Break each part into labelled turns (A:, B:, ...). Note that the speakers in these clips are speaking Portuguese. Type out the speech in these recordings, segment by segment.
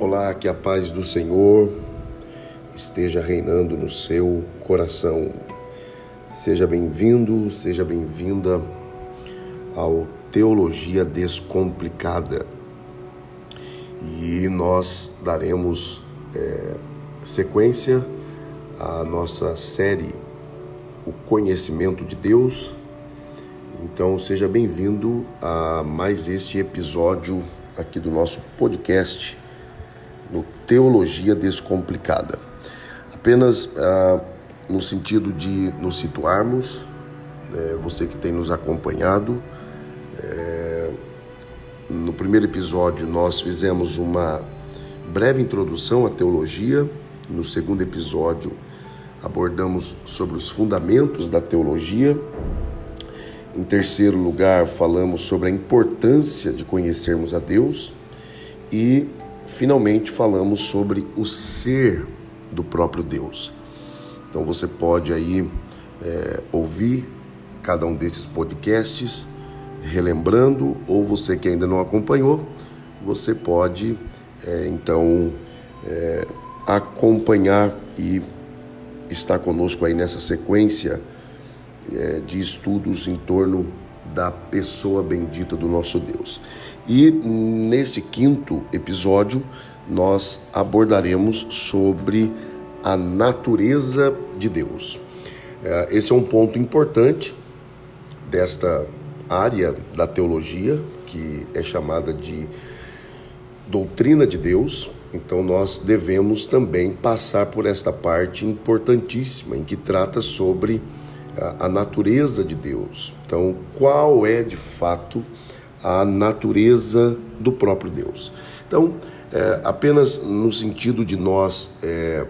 A: Olá, que a paz do Senhor esteja reinando no seu coração. Seja bem-vindo, seja bem-vinda ao Teologia Descomplicada. E nós daremos é, sequência à nossa série O Conhecimento de Deus. Então, seja bem-vindo a mais este episódio aqui do nosso podcast Teologia Descomplicada. Apenas ah, no sentido de nos situarmos, é, você que tem nos acompanhado, é, no primeiro episódio nós fizemos uma breve introdução à teologia, no segundo episódio abordamos sobre os fundamentos da teologia. Em terceiro lugar, falamos sobre a importância de conhecermos a Deus. E finalmente falamos sobre o ser do próprio Deus. Então você pode aí é, ouvir cada um desses podcasts, relembrando, ou você que ainda não acompanhou, você pode é, então é, acompanhar e estar conosco aí nessa sequência é, de estudos em torno da pessoa bendita do nosso Deus. E neste quinto episódio, nós abordaremos sobre a natureza de Deus. É, esse é um ponto importante desta área da teologia, que é chamada de doutrina de Deus. Então, nós devemos também passar por esta parte importantíssima, em que trata sobre a natureza de Deus. Então, qual é de fato natureza do próprio Deus? Então, é, apenas no sentido de nós é,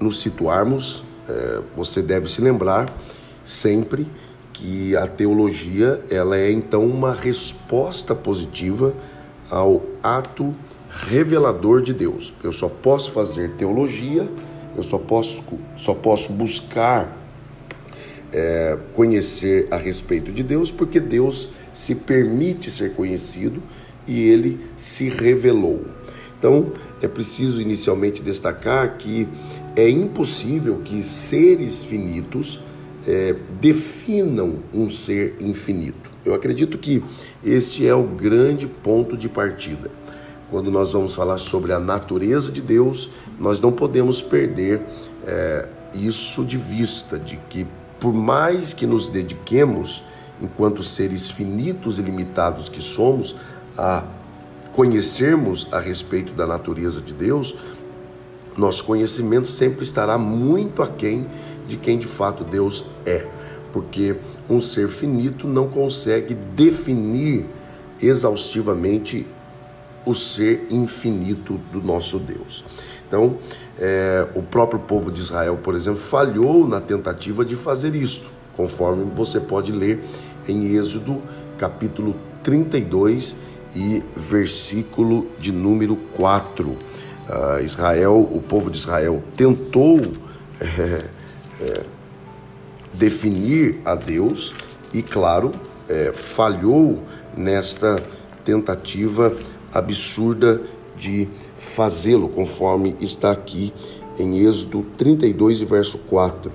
A: nos situarmos, é, você deve se lembrar sempre que a teologia ela é então uma resposta positiva ao ato revelador de Deus. Eu só posso fazer teologia, eu só posso, só posso buscar é, conhecer a respeito de Deus, porque Deus se permite ser conhecido e ele se revelou. Então, é preciso inicialmente destacar que é impossível que seres finitos é, definam um ser infinito. Eu acredito que este é o grande ponto de partida. Quando nós vamos falar sobre a natureza de Deus, nós não podemos perder é, isso de vista, de que por mais que nos dediquemos, enquanto seres finitos e limitados que somos, a conhecermos a respeito da natureza de Deus, nosso conhecimento sempre estará muito aquém de quem de fato Deus é, porque um ser finito não consegue definir exaustivamente o ser infinito do nosso Deus. Então, é, o próprio povo de Israel, por exemplo, falhou na tentativa de fazer isto, conforme você pode ler em Êxodo capítulo 32 e versículo de número 4. Uh, ah, Israel, o povo de Israel tentou é, é, definir a Deus e, claro, é, falhou nesta tentativa absurda de fazê-lo, conforme está aqui em Êxodo 32 e verso 4.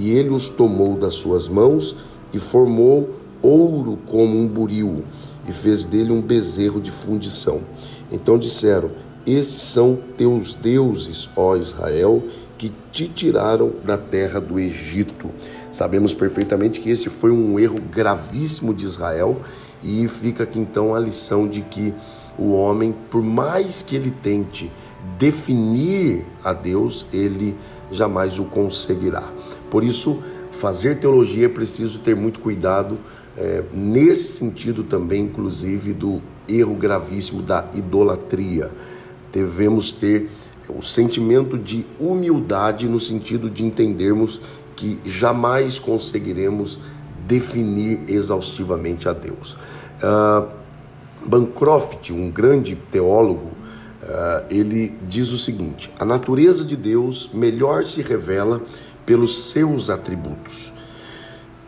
A: E ele os tomou das suas mãos e formou ouro como um buril e fez dele um bezerro de fundição. Então disseram: Estes são teus deuses, ó Israel, que te tiraram da terra do Egito. Sabemos perfeitamente que esse foi um erro gravíssimo de Israel e fica aqui então a lição de que o homem, por mais que ele tente definir a Deus, ele jamais o conseguirá. Por isso, fazer teologia é preciso ter muito cuidado é, nesse sentido também, inclusive, do erro gravíssimo da idolatria. Devemos ter o sentimento de humildade no sentido de entendermos que jamais conseguiremos definir exaustivamente a Deus. Uh, Bancroft, um grande teólogo, uh, ele diz o seguinte: a natureza de Deus melhor se revela pelos seus atributos.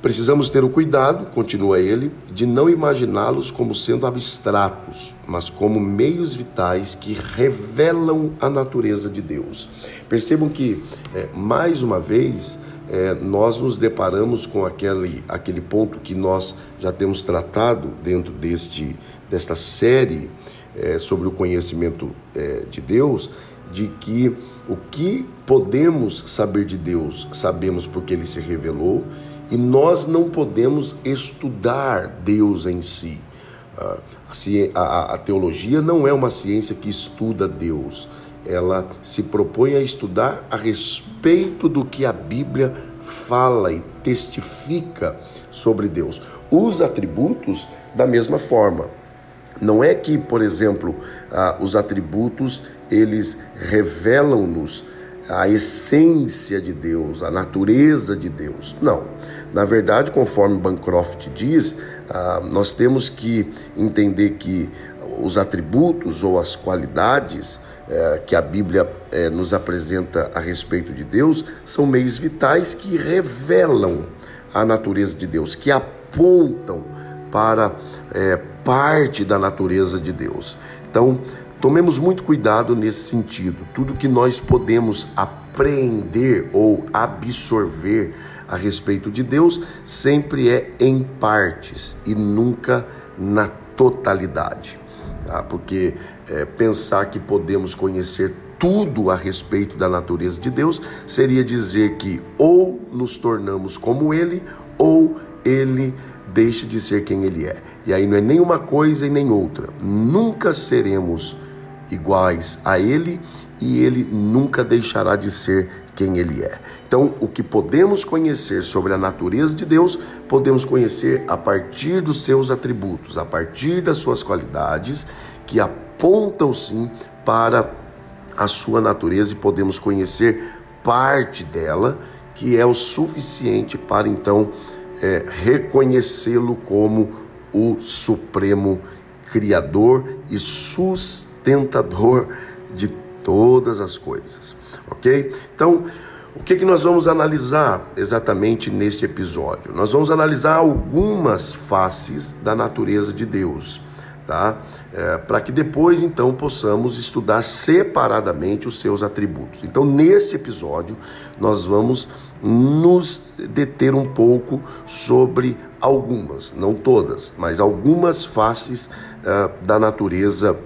A: Precisamos ter o cuidado, continua ele, de não imaginá-los como sendo abstratos, mas como meios vitais que revelam a natureza de Deus. Percebam que, é, mais uma vez, é, nós nos deparamos com aquele, aquele ponto que nós já temos tratado dentro deste, desta série é, sobre o conhecimento é, de Deus, de que o que podemos saber de Deus, sabemos porque ele se revelou e nós não podemos estudar Deus em si. Ah, a, a, teologia não é uma ciência que estuda Deus, ela se propõe a estudar a respeito do que a Bíblia fala e testifica sobre Deus. Os atributos, da mesma forma. Não é que, por exemplo, ah, os atributos eles revelam-nos a essência de Deus, a natureza de Deus. Não. Na verdade, conforme Bancroft diz, ah, nós temos que entender que os atributos ou as qualidades eh, que a Bíblia eh, nos apresenta a respeito de Deus são meios vitais que revelam a natureza de Deus, que apontam para eh, parte da natureza de Deus. Então, tomemos muito cuidado nesse sentido. Tudo que nós podemos aprender ou absorver a respeito de Deus sempre é em partes e nunca na totalidade. Tá? Porque é, pensar que podemos conhecer tudo a respeito da natureza de Deus seria dizer que ou nos tornamos como Ele ou Ele deixa de ser quem Ele é. E aí não é nem uma coisa e nem outra. Nunca seremos iguais a Ele e Ele nunca deixará de ser quem Ele é. Então, o que podemos conhecer sobre a natureza de Deus, podemos conhecer a partir dos seus atributos, a partir das suas qualidades, que apontam sim para a sua natureza e podemos conhecer parte dela, que é o suficiente para então é, reconhecê-lo como o Supremo Criador e sustentador de todas as coisas, ok? Então, o que, que nós vamos analisar exatamente neste episódio? Nós vamos analisar algumas faces da natureza de Deus, tá? É, Para que depois então possamos estudar separadamente os seus atributos. Então, neste episódio, nós vamos nos deter um pouco sobre algumas, não todas, mas algumas faces uh, da natureza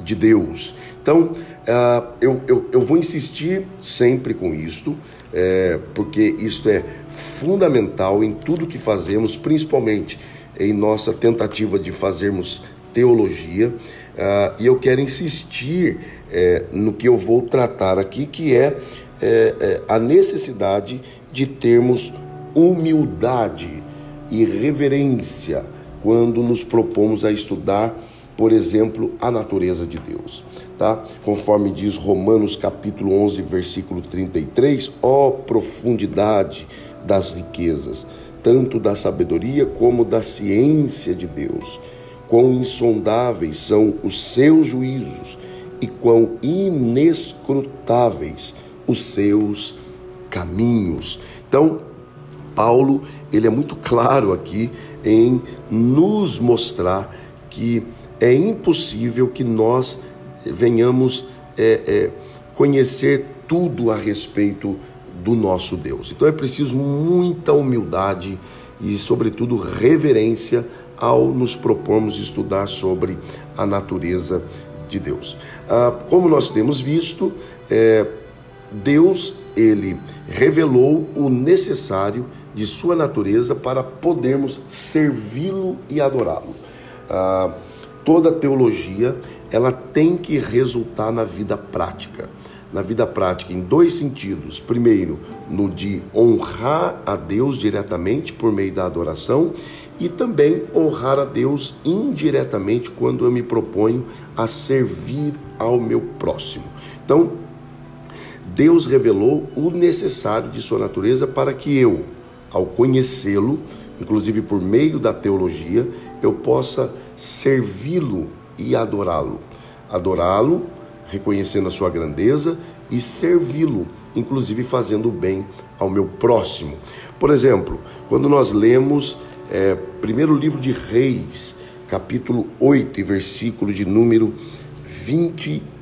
A: de Deus. Então, uh, eu, eu, eu, vou insistir sempre com isto, é, porque isto é fundamental em tudo que fazemos, principalmente em nossa tentativa de fazermos teologia. Uh, e eu quero insistir é, no que eu vou tratar aqui, que é, é, é a necessidade de termos humildade e reverência quando nos propomos a estudar, por exemplo, a natureza de Deus tá? Conforme diz Romanos capítulo 11, versículo 33, ó profundidade das riquezas, tanto da sabedoria como da ciência de Deus. Quão insondáveis são os seus juízos e quão inescrutáveis os seus caminhos. Então, Paulo, ele é muito claro aqui em nos mostrar que é impossível que nós venhamos é, é, conhecer tudo a respeito do nosso Deus. Então é preciso muita humildade e, sobretudo, reverência ao nos propormos estudar sobre a natureza de Deus. Ah, como nós temos visto, é, Deus ele revelou o necessário de sua natureza para podermos servi-lo e adorá-lo. Ah, toda teologia ela tem que resultar na vida prática. Na vida prática, em dois sentidos. Primeiro, no de honrar a Deus diretamente por meio da adoração, e também honrar a Deus indiretamente quando eu me proponho a servir ao meu próximo. Então, Deus revelou o necessário de sua natureza para que eu, ao conhecê-lo, inclusive por meio da teologia, eu possa servi-lo e adorá-lo. Adorá-lo, reconhecendo a sua grandeza e servi-lo, inclusive fazendo o bem ao meu próximo. Por exemplo, quando nós lemos é, primeiro livro de Reis, capítulo 8 e versículo de número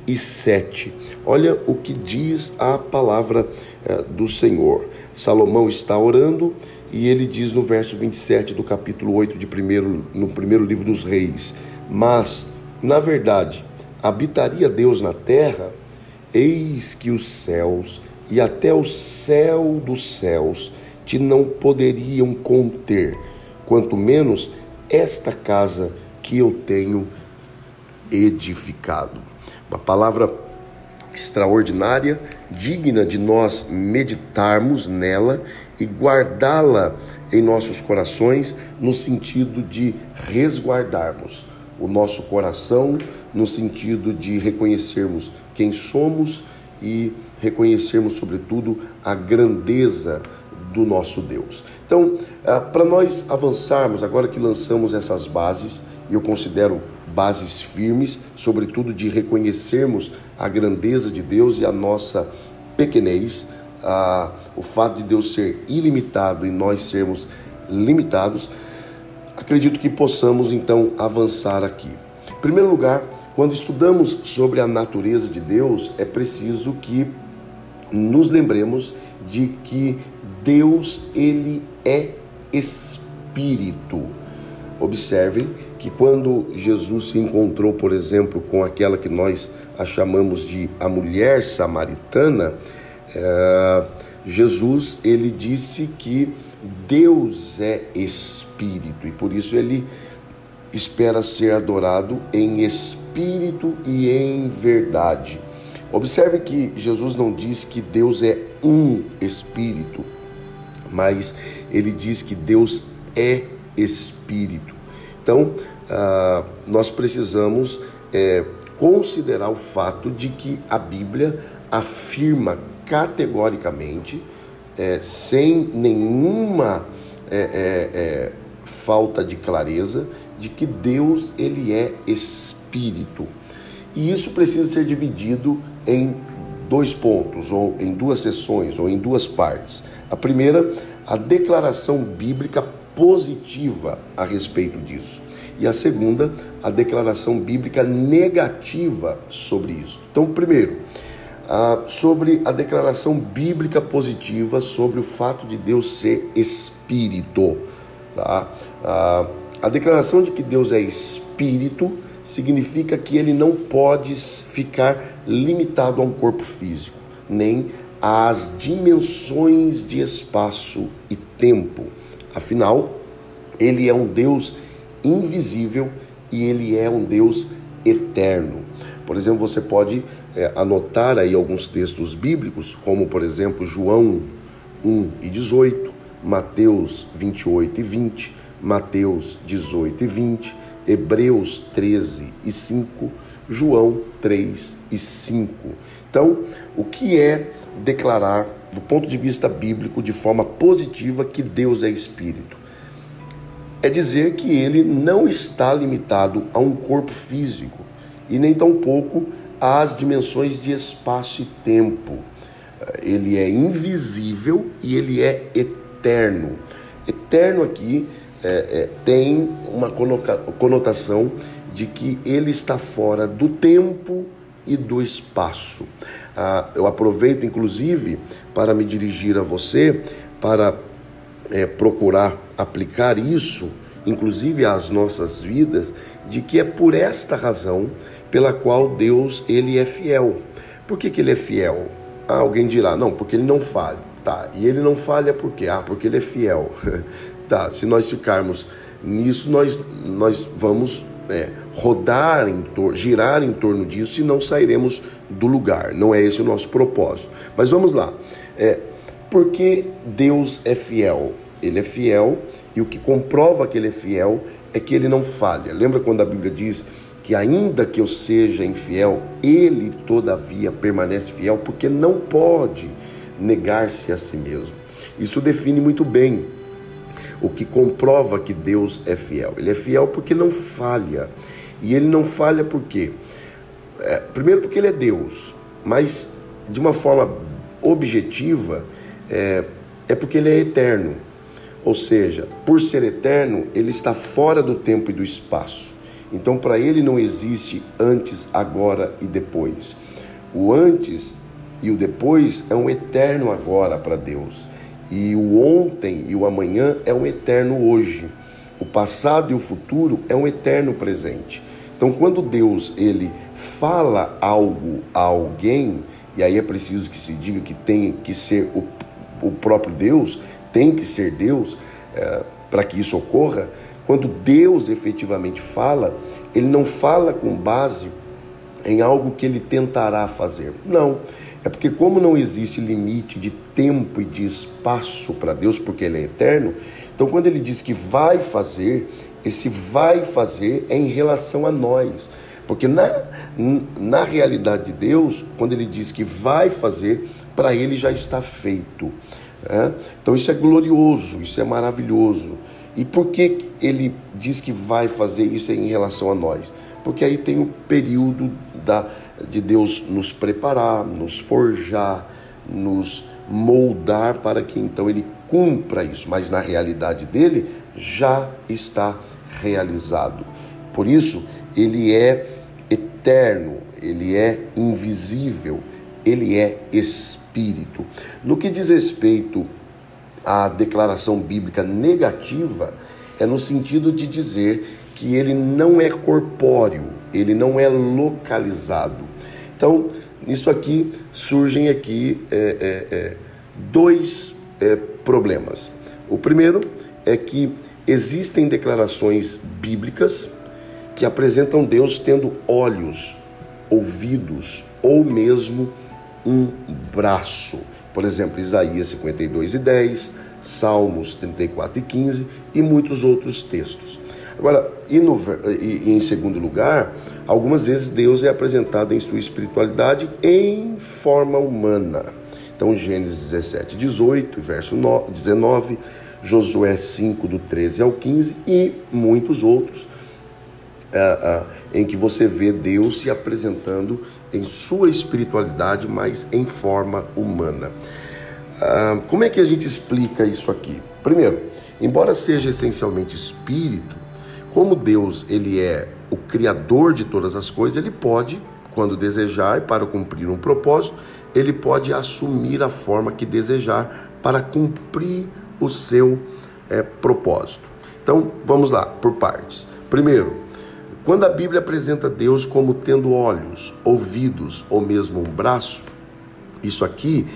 A: 27. Olha o que diz a palavra é, do Senhor. Salomão está orando e ele diz no verso 27 do capítulo 8 de primeiro, no primeiro livro dos Reis: Mas, na verdade, habitaria Deus na terra? Eis que os céus e até o céu dos céus te não poderiam conter, quanto menos esta casa que eu tenho edificado. Uma palavra extraordinária, digna de nós meditarmos nela e guardá-la em nossos corações, no sentido de resguardarmos o nosso coração, no sentido de reconhecermos quem somos e reconhecermos, sobretudo, a grandeza do nosso Deus. Então, ah, para nós avançarmos, agora que lançamos essas bases, e eu considero bases firmes, sobretudo de reconhecermos a grandeza de Deus e a nossa pequenez, a, o fato de Deus ser ilimitado e nós sermos limitados, acredito que possamos então avançar aqui. Em primeiro lugar, quando estudamos sobre a natureza de Deus, é preciso que nos lembremos de que Deus ele é espírito. Observem que quando Jesus se encontrou, por exemplo, com aquela que nós a chamamos de a mulher samaritana, é, Jesus ele disse que Deus é espírito e por isso ele espera ser adorado em espírito e em verdade. Observe que Jesus não diz que Deus é um espírito, mas ele diz que Deus é espírito. Então, ah, nós precisamos é, considerar o fato de que a Bíblia afirma categoricamente, é, sem nenhuma é, é, é falta de clareza, de que Deus ele é espírito. E isso precisa ser dividido em dois pontos, ou em duas sessões, ou em duas partes. A primeira, a declaração bíblica positiva a respeito disso. E a segunda, a declaração bíblica negativa sobre isso. Então, primeiro, sobre a declaração bíblica positiva sobre o fato de Deus ser espírito. Tá? A declaração de que Deus é espírito significa que ele não pode ficar limitado a um corpo físico, nem às dimensões de espaço e tempo. Afinal, ele é um Deus invisível e ele é um Deus eterno. Por exemplo, você pode é, anotar aí alguns textos bíblicos, como por exemplo João 1 e 18, Mateus 28 e 20, Mateus 18 e 20, Hebreus 13 e 5, João 3 e 5. Então, o que é declarar, do ponto de vista bíblico, de forma positiva, que Deus é Espírito? É dizer que ele não está limitado a um corpo físico e nem tampouco às dimensões de espaço e tempo. Ele é invisível e ele é eterno. Eterno aqui é, é, tem uma conotação de que ele está fora do tempo e do espaço. Ah, eu aproveito, inclusive, para me dirigir a você, para é, procurar aplicar isso, inclusive às nossas vidas, de que é por esta razão pela qual Deus ele é fiel. Por que, que ele é fiel? Ah, alguém dirá, não, porque ele não falha. Tá, e ele não falha por quê? Ah, porque ele é fiel. Tá, se nós ficarmos nisso, nós, nós vamos é, rodar em torno, girar em torno disso e não sairemos do lugar. Não é esse o nosso propósito. Mas vamos lá. É, porque Deus é fiel? Ele é fiel e o que comprova que ele é fiel é que ele não falha. Lembra quando a Bíblia diz que ainda que eu seja infiel, ele todavia permanece fiel, porque não pode negar-se a si mesmo. Isso define muito bem o que comprova que Deus é fiel. Ele é fiel porque não falha. E ele não falha por quê? É, primeiro, porque ele é Deus, mas de uma forma objetiva, é, é porque ele é eterno. Ou seja, por ser eterno, ele está fora do tempo e do espaço. Então, para ele não existe antes, agora e depois. O antes e o depois é um eterno agora para Deus. E o ontem e o amanhã é um eterno hoje. O passado e o futuro é um eterno presente. Então, quando Deus ele fala algo a alguém, e aí é preciso que se diga que tem que ser o, o próprio Deus, tem que ser Deus é, para que isso ocorra. Quando Deus efetivamente fala, ele não fala com base em algo que ele tentará fazer. Não. É porque, como não existe limite de tempo e de espaço para Deus, porque Ele é eterno, então quando Ele diz que vai fazer, esse vai fazer é em relação a nós. Porque na, na realidade de Deus, quando Ele diz que vai fazer, para Ele já está feito. Né? Então isso é glorioso, isso é maravilhoso. E por que Ele diz que vai fazer isso em relação a nós? Porque aí tem o período da, de Deus nos preparar, nos forjar, nos moldar para que então ele cumpra isso, mas na realidade dele já está realizado. Por isso, ele é eterno, ele é invisível, ele é espírito. No que diz respeito à declaração bíblica negativa, é no sentido de dizer que ele não é corpóreo, ele não é localizado. Então, nisso aqui surgem aqui é, é, é, dois é, problemas. O primeiro é que existem declarações bíblicas que apresentam Deus tendo olhos, ouvidos ou mesmo um braço. Por exemplo, Isaías 52 e 10, Salmos 34 e 15 e muitos outros textos. Agora, e, no, e, e, em segundo lugar, algumas vezes Deus é apresentado em sua espiritualidade em forma humana. Então, Gênesis 17, 18, verso 19, Josué 5, do 13 ao 15 e muitos outros, é, é, em que você vê Deus se apresentando em sua espiritualidade, mas em forma humana. Ah, como é que a gente explica isso aqui? Primeiro, embora seja essencialmente espírito, como Deus ele é o criador de todas as coisas, ele pode, quando desejar e para cumprir um propósito, ele pode assumir a forma que desejar para cumprir o seu é, propósito. Então, vamos lá, por partes. Primeiro, quando a Bíblia apresenta Deus como tendo olhos, ouvidos ou mesmo um braço, isso aqui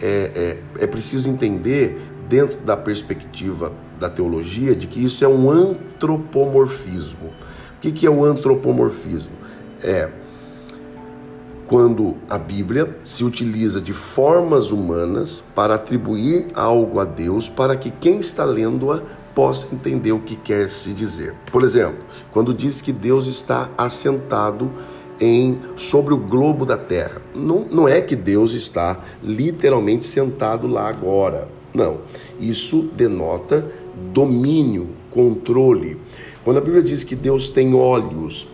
A: é, é, é preciso entender dentro da perspectiva da teologia de que isso é um antropomorfismo. O que, que é o antropomorfismo? É quando a Bíblia se utiliza de formas humanas para atribuir algo a Deus para que quem está lendo-a possa entender o que quer se dizer. Por exemplo, quando diz que Deus está assentado em sobre o globo da Terra. Não, não é que Deus está literalmente sentado lá agora. Não. Isso denota domínio, controle. Quando a Bíblia diz que Deus tem olhos,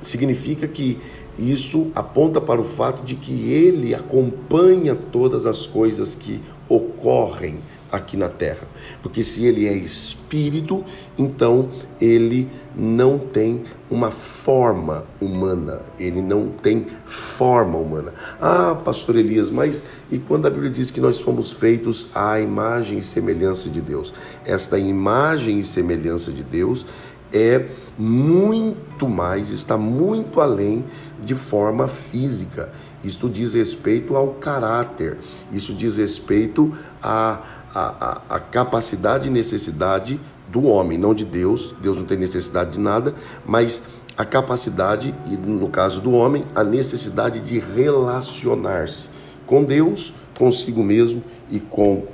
A: significa que isso aponta para o fato de que ele acompanha todas as coisas que ocorrem aqui na terra. Porque se ele é espírito, então ele não tem uma forma humana, ele não tem forma humana. Ah, pastor Elias, mas e quando a Bíblia diz que nós fomos feitos à imagem e semelhança de Deus? Esta imagem e semelhança de Deus é muito mais, está muito além de forma física. Isto diz respeito ao caráter, isso diz respeito a a, a, a capacidade e necessidade do homem, não de Deus. Deus não tem necessidade de nada, mas a capacidade, e no caso do homem, a necessidade de relacionar-se com Deus, consigo mesmo e com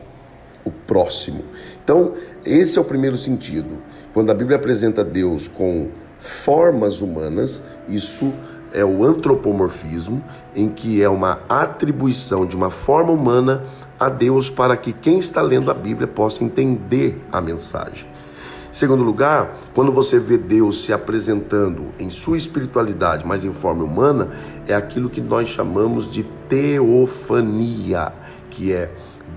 A: o próximo. Então, esse é o primeiro sentido. Quando a Bíblia apresenta Deus com formas humanas, isso é o antropomorfismo, em que é uma atribuição de uma forma humana a Deus para que quem está lendo a Bíblia possa entender a mensagem. Segundo lugar, quando você vê Deus se apresentando em sua espiritualidade, mas em forma humana, é aquilo que nós chamamos de teofania, que é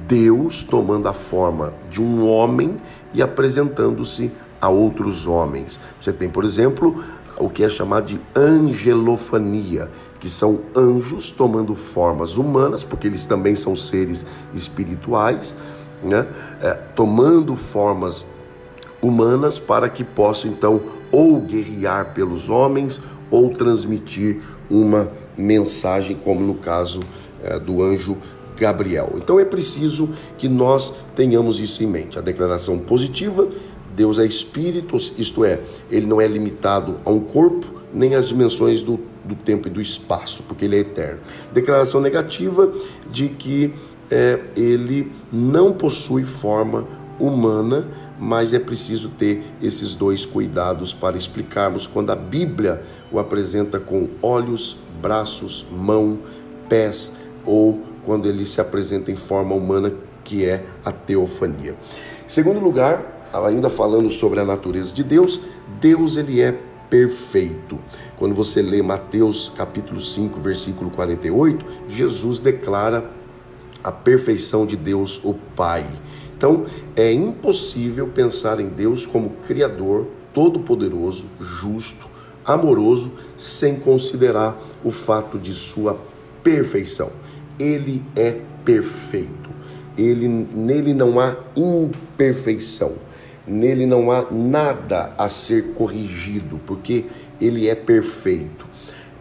A: Deus tomando a forma de um homem e apresentando-se a outros homens. Você tem, por exemplo, o que é chamado de angelofania, que são anjos tomando formas humanas, porque eles também são seres espirituais, né? É, tomando formas humanas para que possam então ou guerrear pelos homens ou transmitir uma mensagem, como no caso é, do anjo Gabriel. Então é preciso que nós tenhamos isso em mente. A declaração positiva Deus é espírito, isto é, ele não é limitado a um corpo, nem às dimensões do, do tempo e do espaço, porque ele é eterno. Declaração negativa de que é, ele não possui forma humana, mas é preciso ter esses dois cuidados para explicarmos quando a Bíblia o apresenta com olhos, braços, mão, pés ou quando ele se apresenta em forma humana, que é a teofania. Segundo lugar, ainda falando sobre a natureza de Deus, Deus ele é perfeito. Quando você lê Mateus capítulo 5, versículo 48, Jesus declara a perfeição de Deus, o Pai. Então, é impossível pensar em Deus como criador, todo-poderoso, justo, amoroso, sem considerar o fato de sua perfeição. Ele é perfeito. Ele nele não há imperfeição. Nele não há nada a ser corrigido, porque ele é perfeito.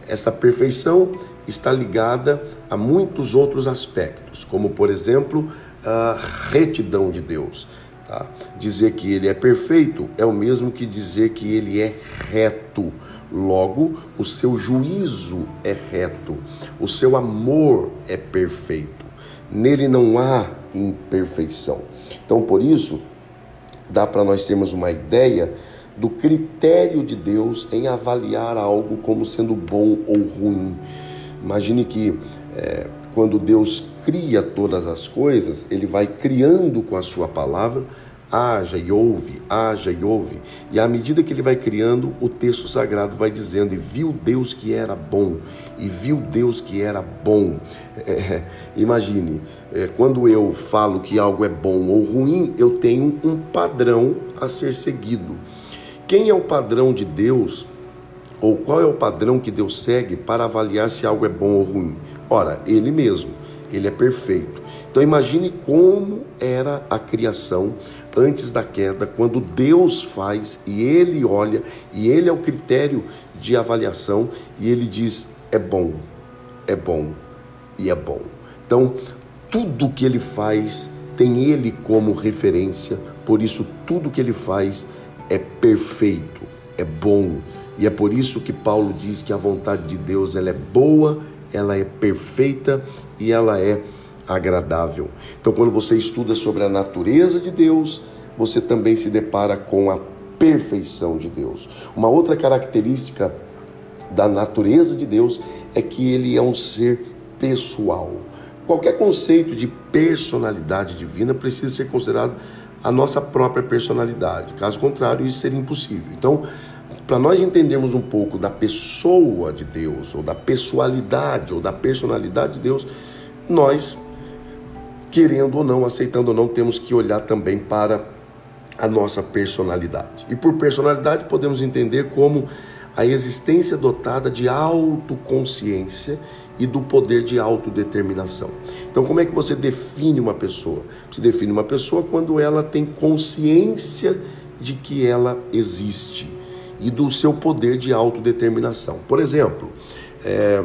A: Essa perfeição está ligada a muitos outros aspectos, como por exemplo a retidão de Deus. Tá? Dizer que ele é perfeito é o mesmo que dizer que ele é reto. Logo, o seu juízo é reto, o seu amor é perfeito. Nele não há imperfeição. Então, por isso, dá para nós termos uma ideia do critério de Deus em avaliar algo como sendo bom ou ruim. Imagine que é, quando Deus cria todas as coisas, Ele vai criando com a Sua palavra, haja e ouve, haja e ouve. E à medida que ele vai criando, o texto sagrado vai dizendo: e viu Deus que era bom, e viu Deus que era bom. É, imagine, é, quando eu falo que algo é bom ou ruim, eu tenho um padrão a ser seguido. Quem é o padrão de Deus? Ou qual é o padrão que Deus segue para avaliar se algo é bom ou ruim? Ora, Ele mesmo, Ele é perfeito. Então imagine como era a criação antes da queda, quando Deus faz e Ele olha, e Ele é o critério de avaliação, e Ele diz: é bom, é bom e é bom. Então, tudo que Ele faz tem Ele como referência, por isso, tudo que Ele faz é perfeito, é bom. E é por isso que Paulo diz que a vontade de Deus ela é boa, ela é perfeita e ela é agradável. Então, quando você estuda sobre a natureza de Deus, você também se depara com a perfeição de Deus. Uma outra característica da natureza de Deus é que ele é um ser pessoal. Qualquer conceito de personalidade divina precisa ser considerado a nossa própria personalidade. Caso contrário, isso seria impossível. Então, para nós entendermos um pouco da pessoa de Deus, ou da pessoalidade, ou da personalidade de Deus, nós querendo ou não, aceitando ou não, temos que olhar também para a nossa personalidade. E por personalidade podemos entender como a existência dotada de autoconsciência e do poder de autodeterminação. Então, como é que você define uma pessoa? Você define uma pessoa quando ela tem consciência de que ela existe e do seu poder de autodeterminação. Por exemplo, é,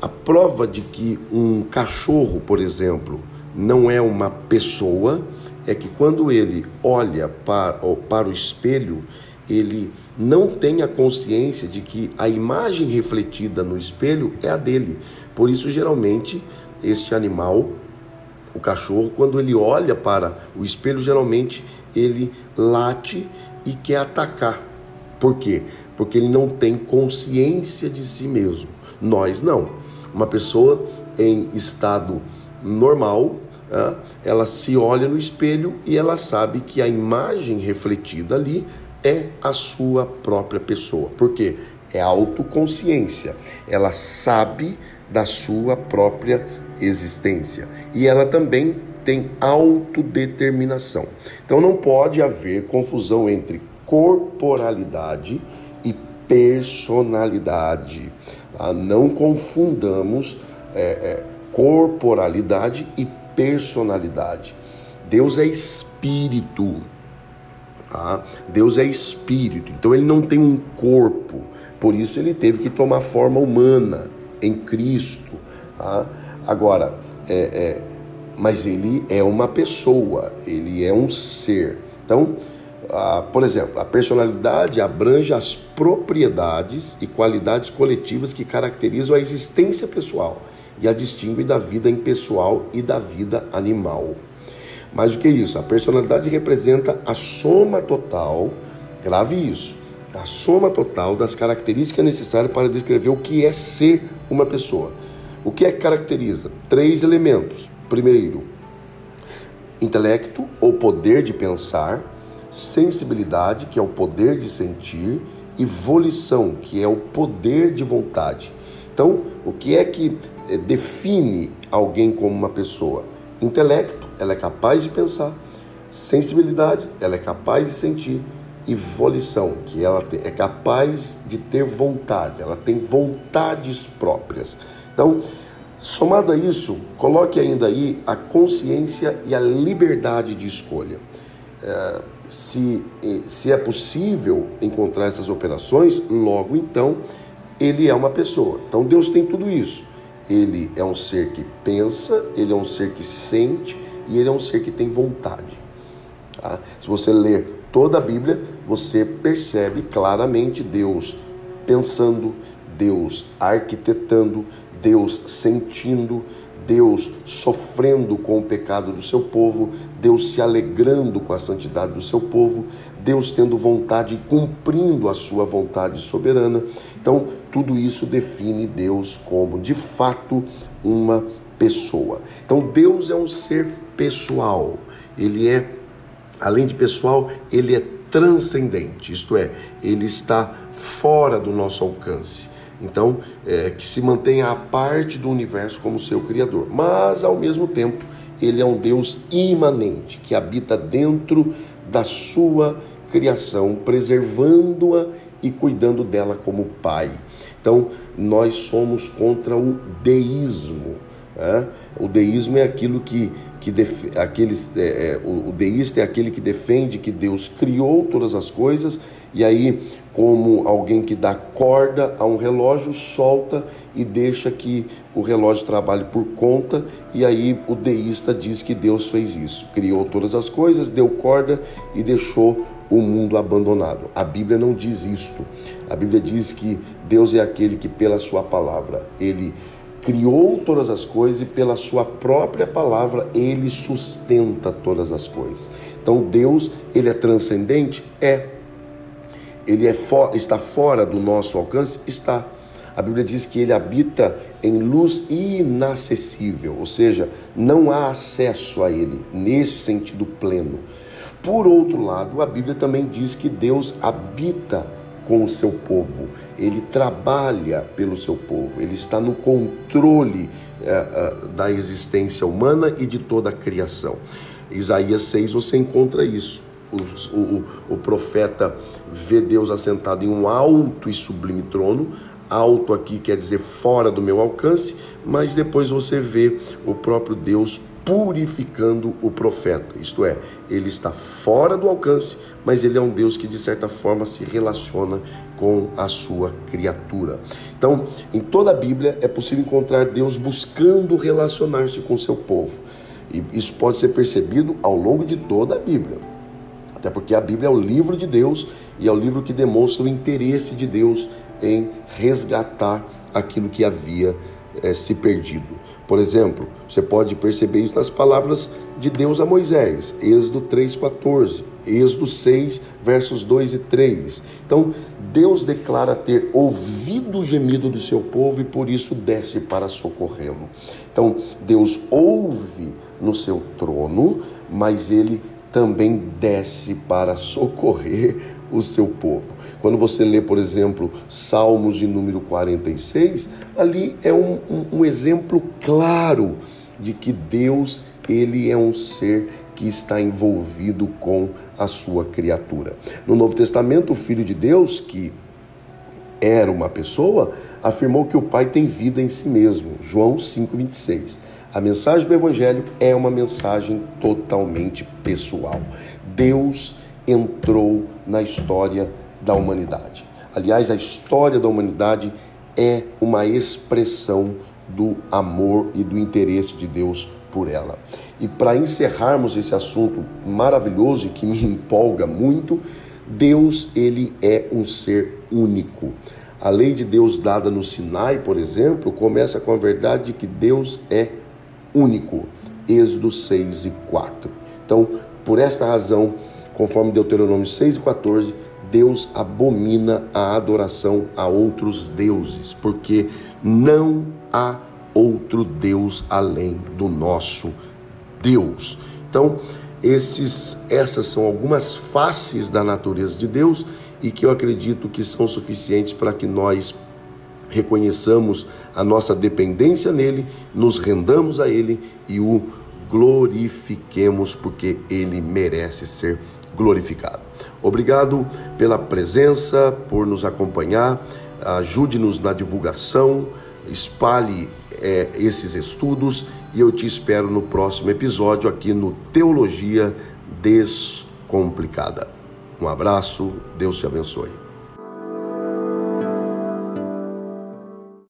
A: a prova de que um cachorro, por exemplo, não é uma pessoa, é que quando ele olha para, para o espelho, ele não tem a consciência de que a imagem refletida no espelho é a dele. Por isso, geralmente, este animal, o cachorro, quando ele olha para o espelho, geralmente ele late e quer atacar. Por quê? Porque ele não tem consciência de si mesmo. Nós não. Uma pessoa em estado normal, ela se olha no espelho e ela sabe que a imagem refletida ali é a sua própria pessoa. Por quê? É autoconsciência. Ela sabe da sua própria existência. E ela também tem autodeterminação. Então não pode haver confusão entre corporalidade e personalidade. Tá? Não confundamos é, é, corporalidade e personalidade. Deus é espírito. Tá? Deus é espírito, então ele não tem um corpo, por isso ele teve que tomar forma humana em Cristo. Tá? Agora, é, é, mas ele é uma pessoa, ele é um ser. Então, por exemplo, a personalidade abrange as propriedades e qualidades coletivas que caracterizam a existência pessoal e a distingue da vida impessoal e da vida animal. Mais do que isso, a personalidade representa a soma total, grave isso, a soma total das características necessárias para descrever o que é ser uma pessoa. O que é que caracteriza? Três elementos. Primeiro, intelecto ou poder de pensar, sensibilidade, que é o poder de sentir, e volição, que é o poder de vontade. Então, o que é que define alguém como uma pessoa? Intelecto, ela é capaz de pensar. Sensibilidade, ela é capaz de sentir. E volição, que ela é capaz de ter vontade, ela tem vontades próprias. Então, somado a isso, coloque ainda aí a consciência e a liberdade de escolha. É, se, se é possível encontrar essas operações, logo então ele é uma pessoa. Então Deus tem tudo isso. Ele é um ser que pensa, ele é um ser que sente e ele é um ser que tem vontade. Tá? Se você ler toda a Bíblia, você percebe claramente Deus pensando, Deus arquitetando, Deus sentindo, Deus sofrendo com o pecado do seu povo, Deus se alegrando com a santidade do seu povo, Deus tendo vontade e cumprindo a sua vontade soberana. Então, tudo isso define Deus como, de fato, uma pessoa. Então, Deus é um ser pessoal. Ele é, além de pessoal, ele é transcendente, isto é, ele está fora do nosso alcance. Então, é, que se mantenha a parte do universo como seu criador. Mas, ao mesmo tempo, ele é um Deus imanente, que habita dentro da sua criação, preservando-a e cuidando dela como pai. Então, nós somos contra o deísmo. Né? O deísmo é aquilo que, que def... aqueles, é, é, o, o deísta é aquele que defende que Deus criou todas as coisas e aí, como alguém que dá corda a um relógio, solta e deixa que o relógio trabalhe por conta, e aí o deísta diz que Deus fez isso, criou todas as coisas, deu corda e deixou o mundo abandonado. A Bíblia não diz isto. A Bíblia diz que Deus é aquele que, pela Sua palavra, Ele criou todas as coisas e, pela Sua própria palavra, Ele sustenta todas as coisas. Então, Deus, Ele é transcendente? É ele é for, está fora do nosso alcance? Está. A Bíblia diz que ele habita em luz inacessível, ou seja, não há acesso a ele, nesse sentido pleno. Por outro lado, a Bíblia também diz que Deus habita com o seu povo, ele trabalha pelo seu povo, ele está no controle é, é, da existência humana e de toda a criação. Isaías 6 você encontra isso o, o, o profeta vê Deus assentado em um alto e sublime trono. Alto aqui quer dizer fora do meu alcance, mas depois você vê o próprio Deus purificando o profeta. Isto é, ele está fora do alcance, mas ele é um Deus que de certa forma se relaciona com a sua criatura. Então, em toda a Bíblia é possível encontrar Deus buscando relacionar-se com seu povo. E isso pode ser percebido ao longo de toda a Bíblia. Até porque a Bíblia é o livro de Deus e é o livro que demonstra o interesse de Deus em resgatar aquilo que havia é, se perdido. Por exemplo, você pode perceber isso nas palavras de Deus a Moisés, Êxodo 3,14, Êxodo 6, versos 2 e 3. Então, Deus declara ter ouvido o gemido do seu povo e por isso desce para socorrê-lo. Então, Deus ouve no seu trono, mas ele também desce para socorrer o seu povo. Quando você lê, por exemplo, Salmos de número 46, ali é um, um, um exemplo claro de que Deus ele é um ser que está envolvido com a sua criatura. No Novo Testamento, o Filho de Deus, que era uma pessoa, afirmou que o Pai tem vida em si mesmo. João 5,26. A mensagem do Evangelho é uma mensagem totalmente pessoal. Deus entrou na história da humanidade. Aliás, a história da humanidade é uma expressão do amor e do interesse de Deus por ela. E para encerrarmos esse assunto maravilhoso e que me empolga muito, Deus, ele é um ser único. A lei de Deus dada no Sinai, por exemplo, começa com a verdade de que Deus é único. Êxodo 6 e 4. Então, por esta razão, conforme Deuteronômio 6 e 14, Deus abomina a adoração a outros deuses, porque não há outro Deus além do nosso Deus. Então, esses, essas são algumas faces da natureza de Deus e que eu acredito que são suficientes para que nós reconheçamos a nossa dependência nele, nos rendamos a ele e o glorifiquemos, porque ele merece ser glorificado. Obrigado pela presença, por nos acompanhar, ajude-nos na divulgação, espalhe é, esses estudos e eu te espero no próximo episódio aqui no Teologia Descomplicada. Um abraço, Deus te abençoe.